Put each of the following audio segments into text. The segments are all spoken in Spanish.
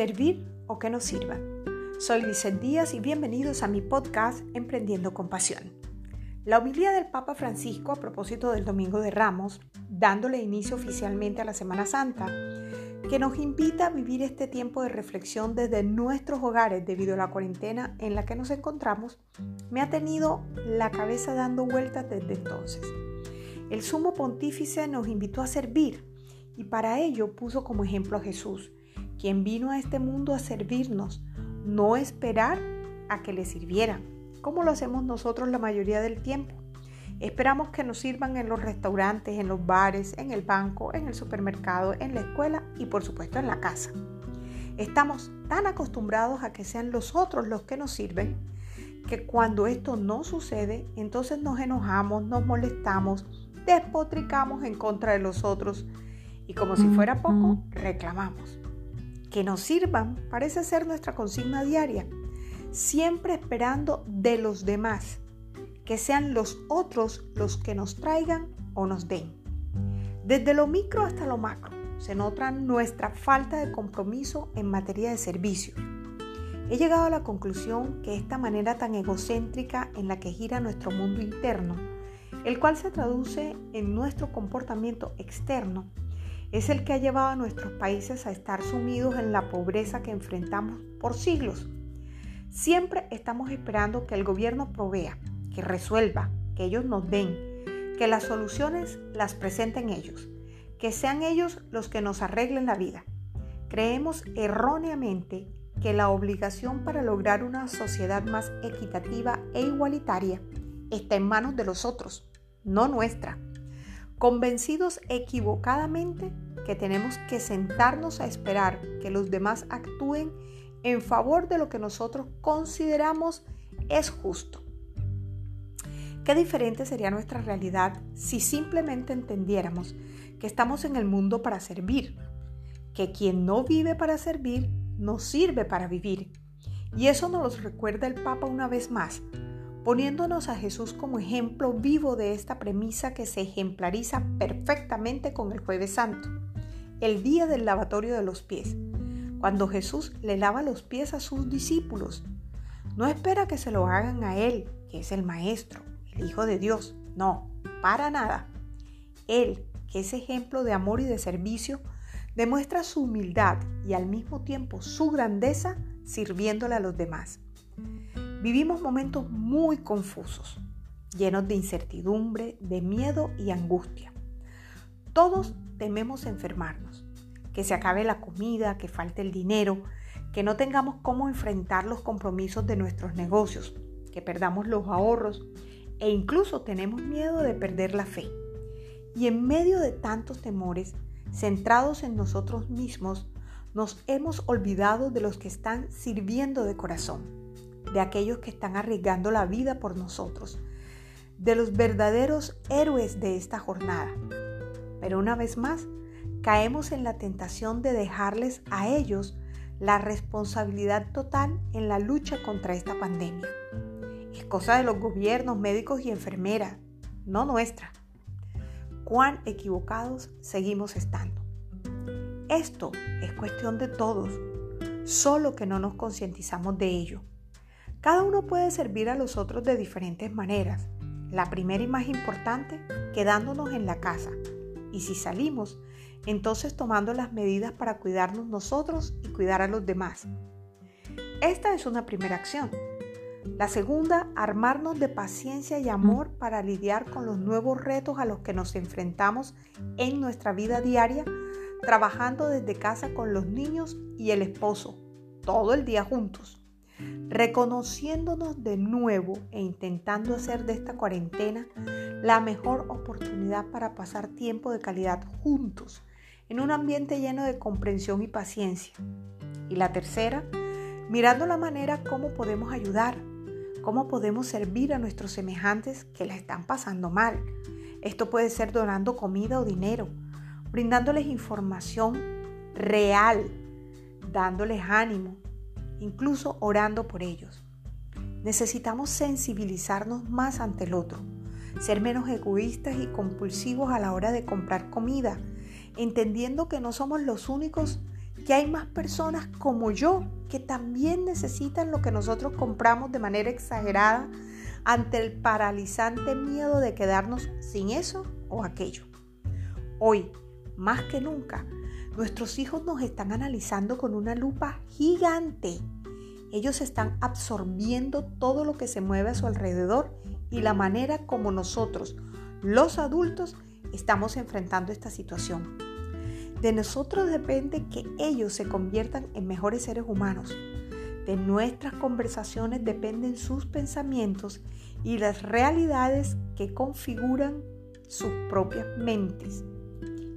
servir o que nos sirva. Soy Lizeth Díaz y bienvenidos a mi podcast Emprendiendo con Pasión. La homilía del Papa Francisco a propósito del Domingo de Ramos, dándole inicio oficialmente a la Semana Santa, que nos invita a vivir este tiempo de reflexión desde nuestros hogares debido a la cuarentena en la que nos encontramos, me ha tenido la cabeza dando vueltas desde entonces. El sumo pontífice nos invitó a servir y para ello puso como ejemplo a Jesús, quien vino a este mundo a servirnos, no esperar a que le sirvieran, como lo hacemos nosotros la mayoría del tiempo. Esperamos que nos sirvan en los restaurantes, en los bares, en el banco, en el supermercado, en la escuela y por supuesto en la casa. Estamos tan acostumbrados a que sean los otros los que nos sirven que cuando esto no sucede, entonces nos enojamos, nos molestamos, despotricamos en contra de los otros y como si fuera poco, reclamamos que nos sirvan parece ser nuestra consigna diaria, siempre esperando de los demás, que sean los otros los que nos traigan o nos den. Desde lo micro hasta lo macro se nota nuestra falta de compromiso en materia de servicio. He llegado a la conclusión que esta manera tan egocéntrica en la que gira nuestro mundo interno, el cual se traduce en nuestro comportamiento externo, es el que ha llevado a nuestros países a estar sumidos en la pobreza que enfrentamos por siglos. Siempre estamos esperando que el gobierno provea, que resuelva, que ellos nos den, que las soluciones las presenten ellos, que sean ellos los que nos arreglen la vida. Creemos erróneamente que la obligación para lograr una sociedad más equitativa e igualitaria está en manos de los otros, no nuestra convencidos equivocadamente que tenemos que sentarnos a esperar que los demás actúen en favor de lo que nosotros consideramos es justo. Qué diferente sería nuestra realidad si simplemente entendiéramos que estamos en el mundo para servir, que quien no vive para servir no sirve para vivir. Y eso nos lo recuerda el Papa una vez más, poniéndonos a Jesús como ejemplo vivo de esta premisa que se ejemplariza perfectamente con el jueves santo, el día del lavatorio de los pies, cuando Jesús le lava los pies a sus discípulos. No espera que se lo hagan a Él, que es el Maestro, el Hijo de Dios, no, para nada. Él, que es ejemplo de amor y de servicio, demuestra su humildad y al mismo tiempo su grandeza sirviéndole a los demás. Vivimos momentos muy confusos, llenos de incertidumbre, de miedo y angustia. Todos tememos enfermarnos, que se acabe la comida, que falte el dinero, que no tengamos cómo enfrentar los compromisos de nuestros negocios, que perdamos los ahorros e incluso tenemos miedo de perder la fe. Y en medio de tantos temores, centrados en nosotros mismos, nos hemos olvidado de los que están sirviendo de corazón de aquellos que están arriesgando la vida por nosotros, de los verdaderos héroes de esta jornada. Pero una vez más, caemos en la tentación de dejarles a ellos la responsabilidad total en la lucha contra esta pandemia. Es cosa de los gobiernos, médicos y enfermeras, no nuestra. Cuán equivocados seguimos estando. Esto es cuestión de todos, solo que no nos concientizamos de ello. Cada uno puede servir a los otros de diferentes maneras. La primera y más importante, quedándonos en la casa. Y si salimos, entonces tomando las medidas para cuidarnos nosotros y cuidar a los demás. Esta es una primera acción. La segunda, armarnos de paciencia y amor para lidiar con los nuevos retos a los que nos enfrentamos en nuestra vida diaria, trabajando desde casa con los niños y el esposo, todo el día juntos reconociéndonos de nuevo e intentando hacer de esta cuarentena la mejor oportunidad para pasar tiempo de calidad juntos, en un ambiente lleno de comprensión y paciencia. Y la tercera, mirando la manera cómo podemos ayudar, cómo podemos servir a nuestros semejantes que la están pasando mal. Esto puede ser donando comida o dinero, brindándoles información real, dándoles ánimo, incluso orando por ellos. Necesitamos sensibilizarnos más ante el otro, ser menos egoístas y compulsivos a la hora de comprar comida, entendiendo que no somos los únicos que hay más personas como yo que también necesitan lo que nosotros compramos de manera exagerada ante el paralizante miedo de quedarnos sin eso o aquello. Hoy, más que nunca, nuestros hijos nos están analizando con una lupa gigante. Ellos están absorbiendo todo lo que se mueve a su alrededor y la manera como nosotros, los adultos, estamos enfrentando esta situación. De nosotros depende que ellos se conviertan en mejores seres humanos. De nuestras conversaciones dependen sus pensamientos y las realidades que configuran sus propias mentes.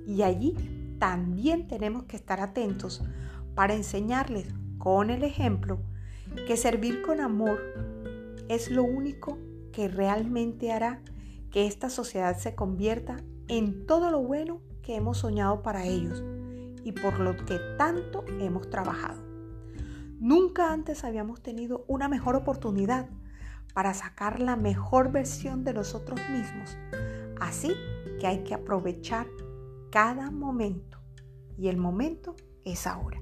Y allí también tenemos que estar atentos para enseñarles con el ejemplo que servir con amor es lo único que realmente hará que esta sociedad se convierta en todo lo bueno que hemos soñado para ellos y por lo que tanto hemos trabajado. Nunca antes habíamos tenido una mejor oportunidad para sacar la mejor versión de nosotros mismos. Así que hay que aprovechar cada momento y el momento es ahora.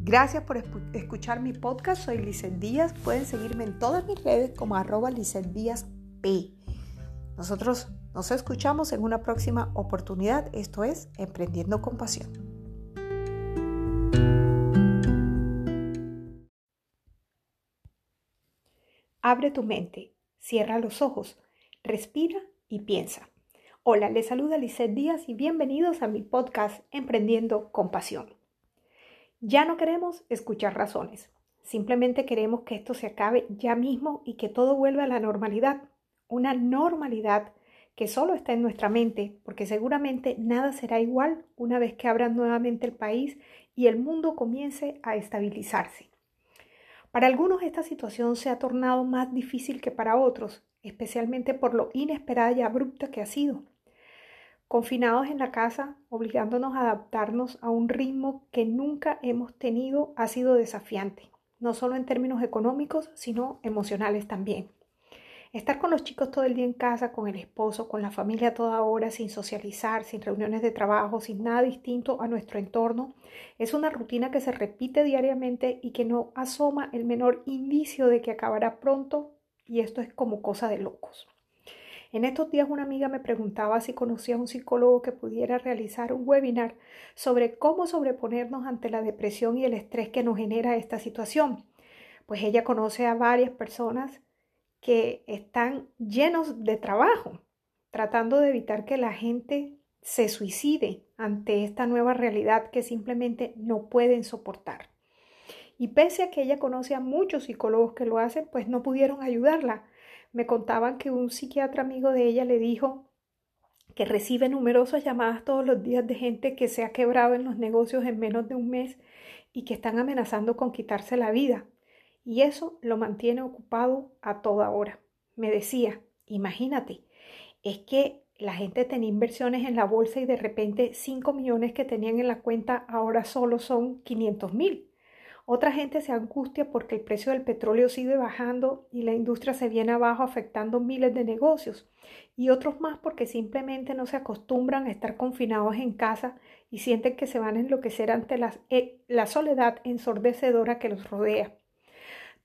Gracias por escuchar mi podcast. Soy Lizeth Díaz. Pueden seguirme en todas mis redes como arroba Díaz P. Nosotros nos escuchamos en una próxima oportunidad. Esto es Emprendiendo con Pasión. Abre tu mente, cierra los ojos, respira y piensa. Hola, les saluda Lizeth Díaz y bienvenidos a mi podcast Emprendiendo con Pasión. Ya no queremos escuchar razones, simplemente queremos que esto se acabe ya mismo y que todo vuelva a la normalidad, una normalidad que solo está en nuestra mente, porque seguramente nada será igual una vez que abran nuevamente el país y el mundo comience a estabilizarse. Para algunos esta situación se ha tornado más difícil que para otros, especialmente por lo inesperada y abrupta que ha sido. Confinados en la casa, obligándonos a adaptarnos a un ritmo que nunca hemos tenido, ha sido desafiante, no solo en términos económicos, sino emocionales también. Estar con los chicos todo el día en casa, con el esposo, con la familia toda hora, sin socializar, sin reuniones de trabajo, sin nada distinto a nuestro entorno, es una rutina que se repite diariamente y que no asoma el menor indicio de que acabará pronto y esto es como cosa de locos. En estos días una amiga me preguntaba si conocía a un psicólogo que pudiera realizar un webinar sobre cómo sobreponernos ante la depresión y el estrés que nos genera esta situación. Pues ella conoce a varias personas que están llenos de trabajo, tratando de evitar que la gente se suicide ante esta nueva realidad que simplemente no pueden soportar. Y pese a que ella conoce a muchos psicólogos que lo hacen, pues no pudieron ayudarla. Me contaban que un psiquiatra amigo de ella le dijo que recibe numerosas llamadas todos los días de gente que se ha quebrado en los negocios en menos de un mes y que están amenazando con quitarse la vida y eso lo mantiene ocupado a toda hora. Me decía, imagínate, es que la gente tenía inversiones en la bolsa y de repente 5 millones que tenían en la cuenta ahora solo son 500 mil. Otra gente se angustia porque el precio del petróleo sigue bajando y la industria se viene abajo afectando miles de negocios. Y otros más porque simplemente no se acostumbran a estar confinados en casa y sienten que se van a enloquecer ante la, eh, la soledad ensordecedora que los rodea.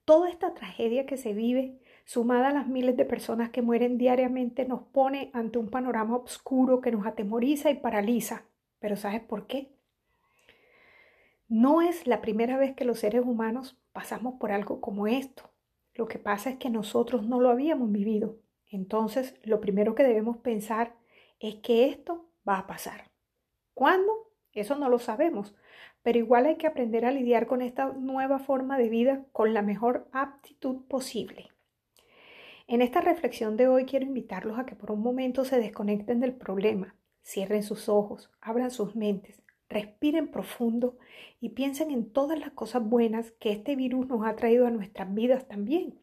Toda esta tragedia que se vive, sumada a las miles de personas que mueren diariamente, nos pone ante un panorama oscuro que nos atemoriza y paraliza. Pero ¿sabes por qué? No es la primera vez que los seres humanos pasamos por algo como esto. Lo que pasa es que nosotros no lo habíamos vivido. Entonces, lo primero que debemos pensar es que esto va a pasar. ¿Cuándo? Eso no lo sabemos, pero igual hay que aprender a lidiar con esta nueva forma de vida con la mejor aptitud posible. En esta reflexión de hoy quiero invitarlos a que por un momento se desconecten del problema, cierren sus ojos, abran sus mentes, respiren profundo y piensen en todas las cosas buenas que este virus nos ha traído a nuestras vidas también.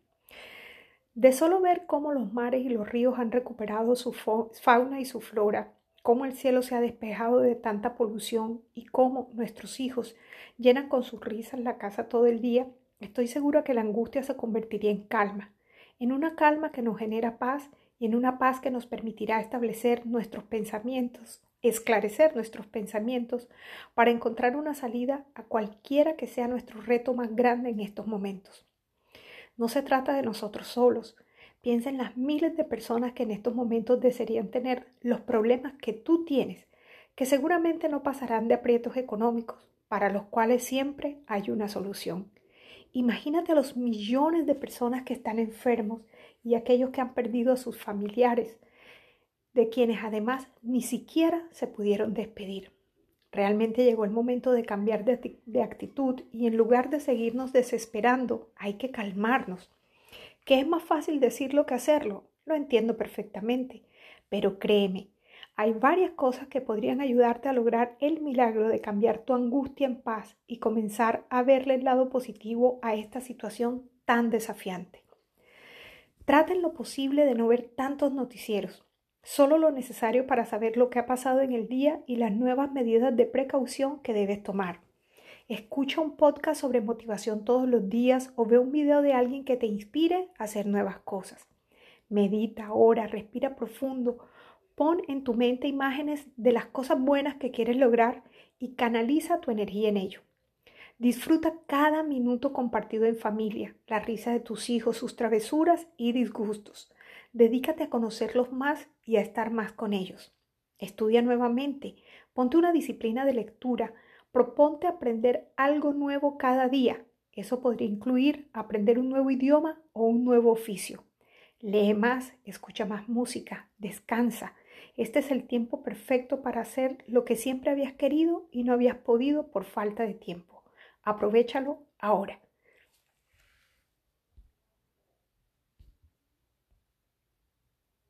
De solo ver cómo los mares y los ríos han recuperado su fauna y su flora, cómo el cielo se ha despejado de tanta polución y cómo nuestros hijos llenan con sus risas la casa todo el día, estoy segura que la angustia se convertiría en calma, en una calma que nos genera paz y en una paz que nos permitirá establecer nuestros pensamientos esclarecer nuestros pensamientos para encontrar una salida a cualquiera que sea nuestro reto más grande en estos momentos. No se trata de nosotros solos. Piensa en las miles de personas que en estos momentos desearían tener los problemas que tú tienes, que seguramente no pasarán de aprietos económicos, para los cuales siempre hay una solución. Imagínate a los millones de personas que están enfermos y aquellos que han perdido a sus familiares, de quienes además ni siquiera se pudieron despedir. Realmente llegó el momento de cambiar de, actitud y en lugar de seguirnos desesperando, hay que calmarnos. Que es más fácil decirlo que hacerlo, lo entiendo perfectamente, pero créeme, hay varias cosas que podrían ayudarte a lograr el milagro de cambiar tu angustia en paz y comenzar a verle el lado positivo a esta situación tan desafiante. Traten lo posible de no ver tantos noticieros, solo lo necesario para saber lo que ha pasado en el día y las nuevas medidas de precaución que debes tomar. Escucha un podcast sobre motivación todos los días o ve un video de alguien que te inspire a hacer nuevas cosas. Medita, ora, respira profundo, pon en tu mente imágenes de las cosas buenas que quieres lograr y canaliza tu energía en ello. Disfruta cada minuto compartido en familia, la risa de tus hijos, sus travesuras y disgustos. Dedícate a conocerlos más y a estar más con ellos. Estudia nuevamente, ponte una disciplina de lectura, proponte aprender algo nuevo cada día. Eso podría incluir aprender un nuevo idioma o un nuevo oficio. Lee más, escucha más música, descansa. Este es el tiempo perfecto para hacer lo que siempre habías querido y no habías podido por falta de tiempo. Aprovechalo ahora.